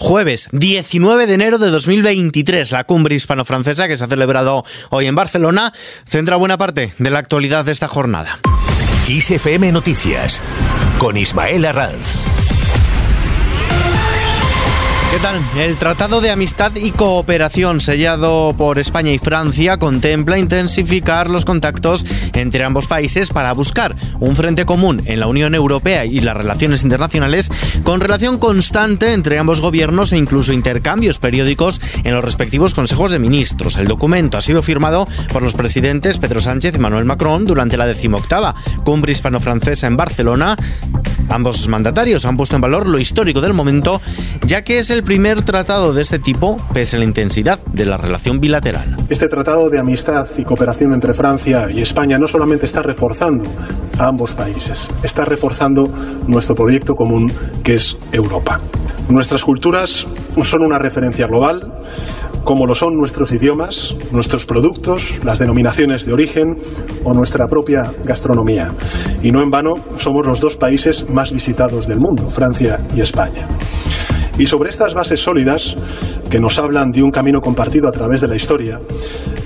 Jueves 19 de enero de 2023, la cumbre hispano-francesa que se ha celebrado hoy en Barcelona centra buena parte de la actualidad de esta jornada. ISFM Noticias con Ismael Arranz. ¿Qué tal? El Tratado de Amistad y Cooperación sellado por España y Francia contempla intensificar los contactos entre ambos países para buscar un frente común en la Unión Europea y las relaciones internacionales con relación constante entre ambos gobiernos e incluso intercambios periódicos en los respectivos consejos de ministros. El documento ha sido firmado por los presidentes Pedro Sánchez y Manuel Macron durante la decimoctava cumbre hispano-francesa en Barcelona. Ambos mandatarios han puesto en valor lo histórico del momento, ya que es el el primer tratado de este tipo pese a la intensidad de la relación bilateral. Este tratado de amistad y cooperación entre Francia y España no solamente está reforzando a ambos países, está reforzando nuestro proyecto común que es Europa. Nuestras culturas son una referencia global como lo son nuestros idiomas, nuestros productos, las denominaciones de origen o nuestra propia gastronomía. Y no en vano somos los dos países más visitados del mundo, Francia y España. Y sobre estas bases sólidas, que nos hablan de un camino compartido a través de la historia,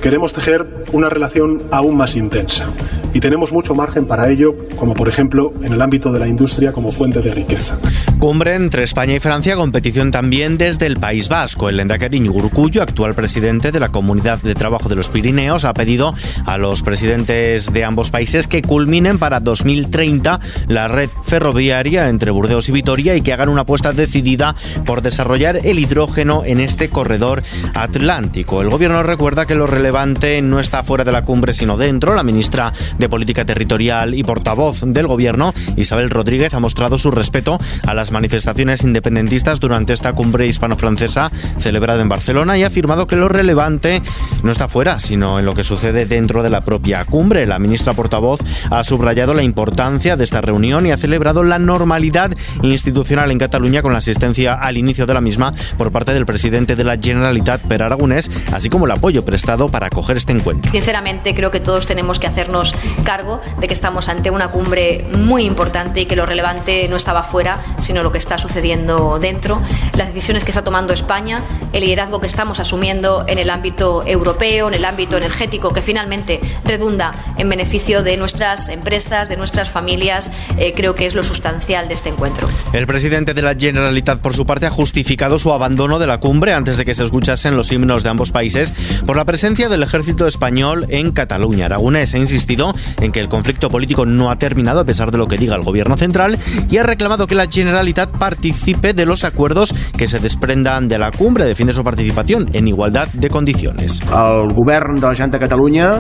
queremos tejer una relación aún más intensa. Y tenemos mucho margen para ello, como por ejemplo en el ámbito de la industria como fuente de riqueza. Cumbre entre España y Francia, competición también desde el País Vasco. El Endacari Urcullo, actual presidente de la Comunidad de Trabajo de los Pirineos, ha pedido a los presidentes de ambos países que culminen para 2030 la red ferroviaria entre Burdeos y Vitoria y que hagan una apuesta decidida por desarrollar el hidrógeno en este corredor atlántico. El gobierno recuerda que lo relevante no está fuera de la cumbre sino dentro. La ministra de Política Territorial y portavoz del gobierno, Isabel Rodríguez, ha mostrado su respeto a las manifestaciones independentistas durante esta cumbre hispano-francesa celebrada en Barcelona y ha afirmado que lo relevante no está fuera, sino en lo que sucede dentro de la propia cumbre. La ministra portavoz ha subrayado la importancia de esta reunión y ha celebrado la normalidad institucional en Cataluña con la asistencia al inicio de la misma por parte del presidente de la Generalitat, Per Aragonés, así como el apoyo prestado para acoger este encuentro. Sinceramente, creo que todos tenemos que hacernos cargo de que estamos ante una cumbre muy importante y que lo relevante no estaba fuera, sino lo que está sucediendo dentro, las decisiones que está tomando España, el liderazgo que estamos asumiendo en el ámbito europeo, en el ámbito energético, que finalmente redunda en beneficio de nuestras empresas, de nuestras familias, eh, creo que es lo sustancial de este encuentro. El presidente de la Generalitat, por su parte, ha justificado su abandono de la cumbre antes de que se escuchasen los himnos de ambos países por la presencia del ejército español en Cataluña. Aragonés ha insistido en que el conflicto político no ha terminado a pesar de lo que diga el gobierno central y ha reclamado que la Generalitat participe de los acuerdos que se desprendan de la cumbre. Defiende su participación en igualdad de condiciones.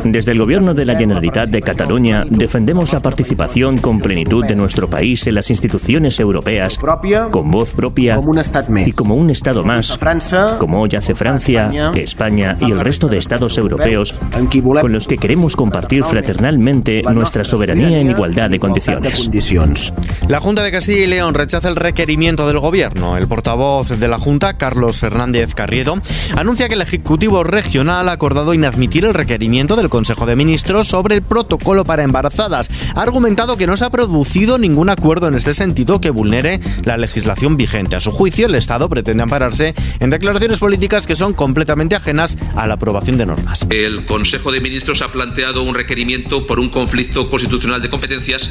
Desde el gobierno de la Generalitat de Cataluña defendemos la participación con plenitud de nuestro país en las instituciones europeas con voz propia y como un Estado más, como hoy hace Francia, España y el resto de Estados europeos con los que queremos compartir fraternalmente nuestra soberanía en igualdad de condiciones. La Junta de Castilla y León rechaza el requerimiento del Gobierno. El portavoz de la Junta, Carlos Fernández Carriedo, anuncia que el Ejecutivo Regional ha acordado inadmitir el requerimiento del Consejo de Ministros sobre el protocolo para embarazadas. Ha argumentado que no se ha producido ningún acuerdo en este sentido que vulnere la legislación vigente. A su juicio, el Estado pretende ampararse en declaraciones políticas que son completamente ajenas a la aprobación de normas. El Consejo de Ministros ha planteado un requerimiento por un conflicto constitucional de competencias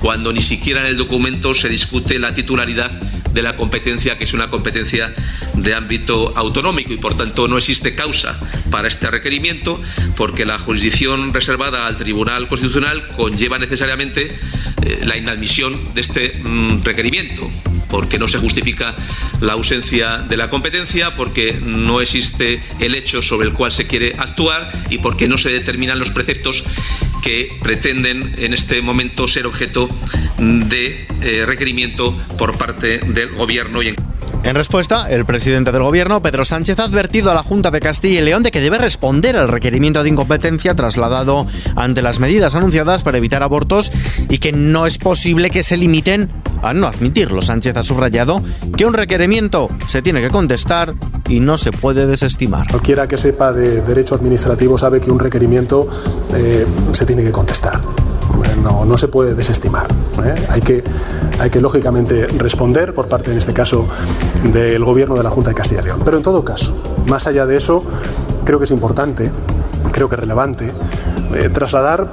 cuando ni siquiera en el documento se discute la titularidad de la competencia, que es una competencia de ámbito autonómico y por tanto no existe causa para este requerimiento porque la jurisdicción reservada al Tribunal Constitucional conlleva necesariamente eh, la inadmisión de este mm, requerimiento porque no se justifica la ausencia de la competencia, porque no existe el hecho sobre el cual se quiere actuar y porque no se determinan los preceptos que pretenden en este momento ser objeto de eh, requerimiento por parte del Gobierno. Y en en respuesta, el presidente del gobierno, Pedro Sánchez, ha advertido a la Junta de Castilla y León de que debe responder al requerimiento de incompetencia trasladado ante las medidas anunciadas para evitar abortos y que no es posible que se limiten a no admitirlo. Sánchez ha subrayado que un requerimiento se tiene que contestar y no se puede desestimar. Cualquiera que sepa de derecho administrativo sabe que un requerimiento eh, se tiene que contestar. no, no se puede desestimar. Hay, que, hay que, lógicamente, responder por parte, en este caso, del Gobierno de la Junta de Castilla y León. Pero en todo caso, más allá de eso, creo que es importante, creo que es relevante, trasladar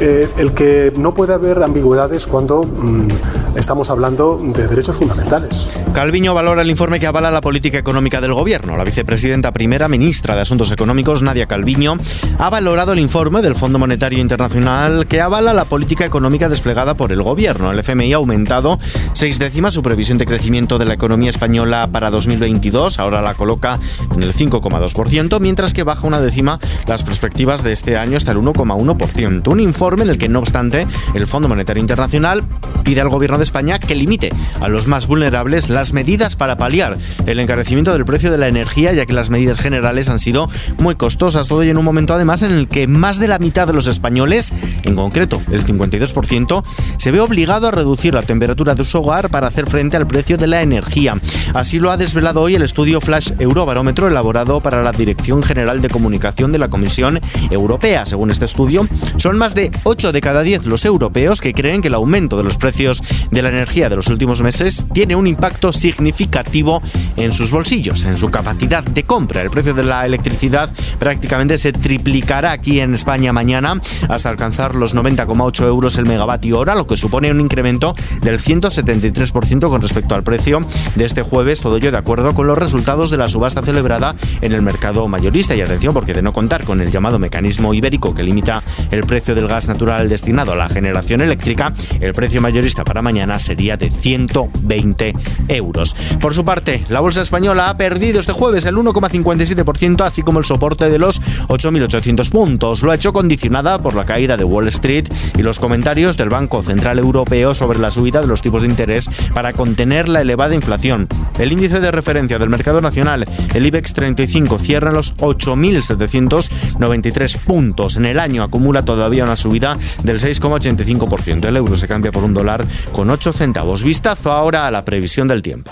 eh, el que no puede haber ambigüedades cuando mm, estamos hablando de derechos fundamentales. Calviño valora el informe que avala la política económica del gobierno. La vicepresidenta primera ministra de Asuntos Económicos, Nadia Calviño, ha valorado el informe del Fondo Monetario Internacional que avala la política económica desplegada por el gobierno. El FMI ha aumentado seis décimas su previsión de crecimiento de la economía española para 2022. Ahora la coloca en el 5,2%, mientras que baja una décima las perspectivas de este año hasta el 1,1%. Un informe en el que, no obstante, el Fondo Monetario Internacional pide al Gobierno España que limite a los más vulnerables las medidas para paliar el encarecimiento del precio de la energía, ya que las medidas generales han sido muy costosas. Todo y en un momento, además, en el que más de la mitad de los españoles, en concreto el 52%, se ve obligado a reducir la temperatura de su hogar para hacer frente al precio de la energía. Así lo ha desvelado hoy el estudio Flash Eurobarómetro elaborado para la Dirección General de Comunicación de la Comisión Europea. Según este estudio, son más de 8 de cada 10 los europeos que creen que el aumento de los precios de la energía de los últimos meses tiene un impacto significativo en sus bolsillos, en su capacidad de compra. El precio de la electricidad prácticamente se triplicará aquí en España mañana hasta alcanzar los 90,8 euros el megavatio hora, lo que supone un incremento del 173% con respecto al precio de este jueves, todo ello de acuerdo con los resultados de la subasta celebrada en el mercado mayorista. Y atención, porque de no contar con el llamado mecanismo ibérico que limita el precio del gas natural destinado a la generación eléctrica, el precio mayorista para mañana sería de 120 euros. Por su parte, la bolsa española ha perdido este jueves el 1,57%, así como el soporte de los 8.800 puntos. Lo ha hecho condicionada por la caída de Wall Street y los comentarios del Banco Central Europeo sobre la subida de los tipos de interés para contener la elevada inflación. El índice de referencia del mercado nacional, el IBEX 35, cierra en los 8.793 puntos. En el año acumula todavía una subida del 6,85%. El euro se cambia por un dólar con 8 centavos. Vistazo ahora a la previsión del tiempo.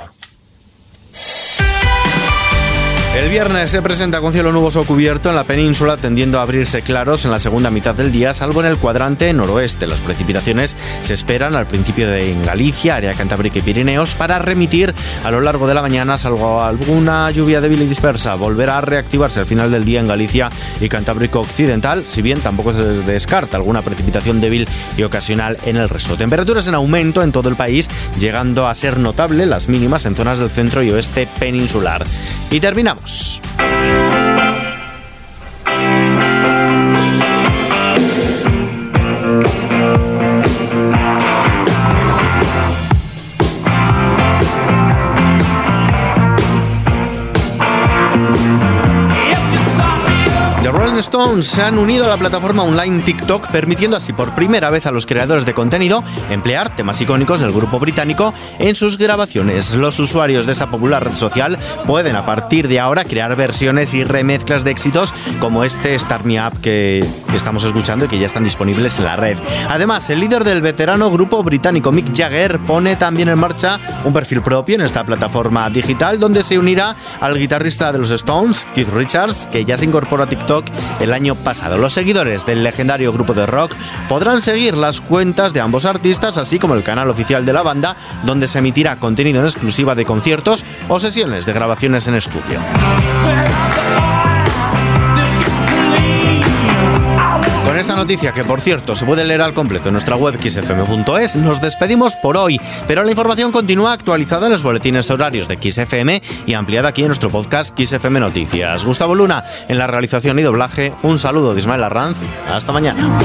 El viernes se presenta con cielo nuboso cubierto en la península, tendiendo a abrirse claros en la segunda mitad del día, salvo en el cuadrante noroeste. Las precipitaciones se esperan al principio de en Galicia, área Cantábrica y Pirineos, para remitir a lo largo de la mañana, salvo alguna lluvia débil y dispersa. Volverá a reactivarse al final del día en Galicia y Cantábrico Occidental, si bien tampoco se descarta alguna precipitación débil y ocasional en el resto. Temperaturas en aumento en todo el país, llegando a ser notable las mínimas en zonas del centro y oeste peninsular. Y terminamos Música Stones se han unido a la plataforma online TikTok, permitiendo así por primera vez a los creadores de contenido emplear temas icónicos del grupo británico en sus grabaciones. Los usuarios de esa popular red social pueden a partir de ahora crear versiones y remezclas de éxitos como este Start Me Up que estamos escuchando y que ya están disponibles en la red. Además, el líder del veterano grupo británico Mick Jagger pone también en marcha un perfil propio en esta plataforma digital donde se unirá al guitarrista de los Stones, Keith Richards, que ya se incorporó a TikTok el año pasado. Los seguidores del legendario grupo de rock podrán seguir las cuentas de ambos artistas, así como el canal oficial de la banda, donde se emitirá contenido en exclusiva de conciertos o sesiones de grabaciones en estudio. noticia, que por cierto se puede leer al completo en nuestra web xfm.es, nos despedimos por hoy, pero la información continúa actualizada en los boletines horarios de XFM y ampliada aquí en nuestro podcast XFM Noticias. Gustavo Luna, en la realización y doblaje, un saludo de Ismael Arranz, hasta mañana.